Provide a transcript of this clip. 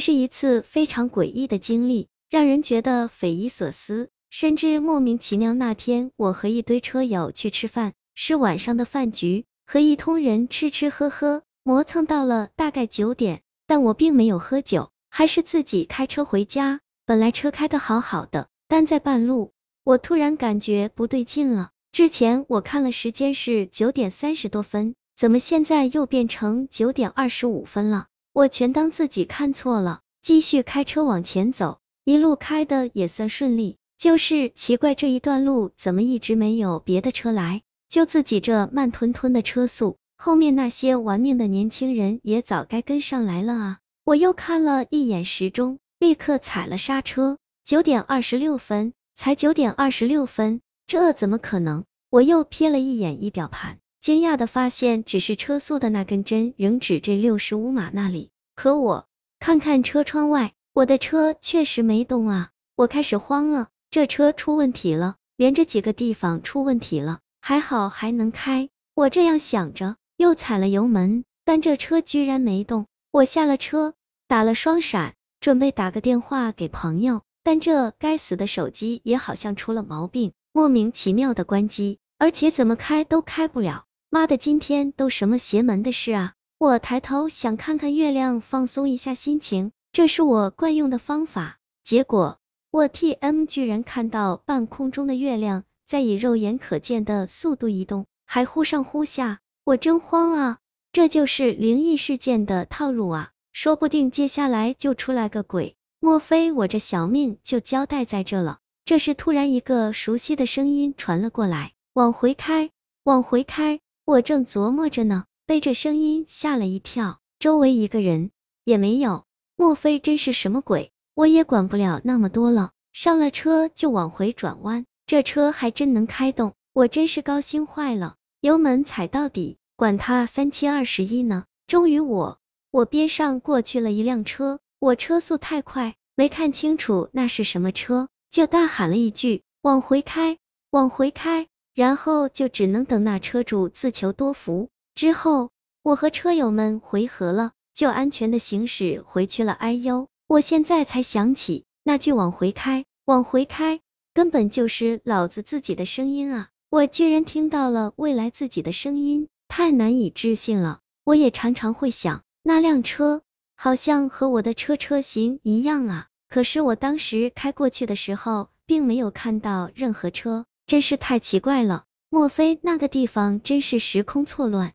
是一次非常诡异的经历，让人觉得匪夷所思，甚至莫名其妙。那天我和一堆车友去吃饭，是晚上的饭局，和一通人吃吃喝喝，磨蹭到了大概九点，但我并没有喝酒，还是自己开车回家。本来车开的好好的，但在半路，我突然感觉不对劲了。之前我看了时间是九点三十多分，怎么现在又变成九点二十五分了？我全当自己看错了，继续开车往前走，一路开的也算顺利。就是奇怪这一段路怎么一直没有别的车来，就自己这慢吞吞的车速，后面那些玩命的年轻人也早该跟上来了啊！我又看了一眼时钟，立刻踩了刹车。九点二十六分，才九点二十六分。这怎么可能？我又瞥了一眼仪表盘，惊讶的发现，只是车速的那根针仍指这六十五码那里。可我看看车窗外，我的车确实没动啊！我开始慌了，这车出问题了，连着几个地方出问题了，还好还能开。我这样想着，又踩了油门，但这车居然没动。我下了车，打了双闪，准备打个电话给朋友，但这该死的手机也好像出了毛病。莫名其妙的关机，而且怎么开都开不了。妈的，今天都什么邪门的事啊！我抬头想看看月亮，放松一下心情，这是我惯用的方法。结果我 T M 居然看到半空中的月亮在以肉眼可见的速度移动，还忽上忽下，我真慌啊！这就是灵异事件的套路啊！说不定接下来就出来个鬼，莫非我这小命就交代在这了？这时，突然一个熟悉的声音传了过来：“往回开，往回开。”我正琢磨着呢，被这声音吓了一跳，周围一个人也没有。莫非真是什么鬼？我也管不了那么多了，上了车就往回转弯。这车还真能开动，我真是高兴坏了，油门踩到底，管他三七二十一呢。终于，我我边上过去了一辆车，我车速太快，没看清楚那是什么车。就大喊了一句往回开，往回开，然后就只能等那车主自求多福。之后我和车友们回合了，就安全的行驶回去了。哎呦，我现在才想起那句往回开，往回开，根本就是老子自己的声音啊！我居然听到了未来自己的声音，太难以置信了。我也常常会想，那辆车好像和我的车车型一样啊。可是我当时开过去的时候，并没有看到任何车，真是太奇怪了。莫非那个地方真是时空错乱？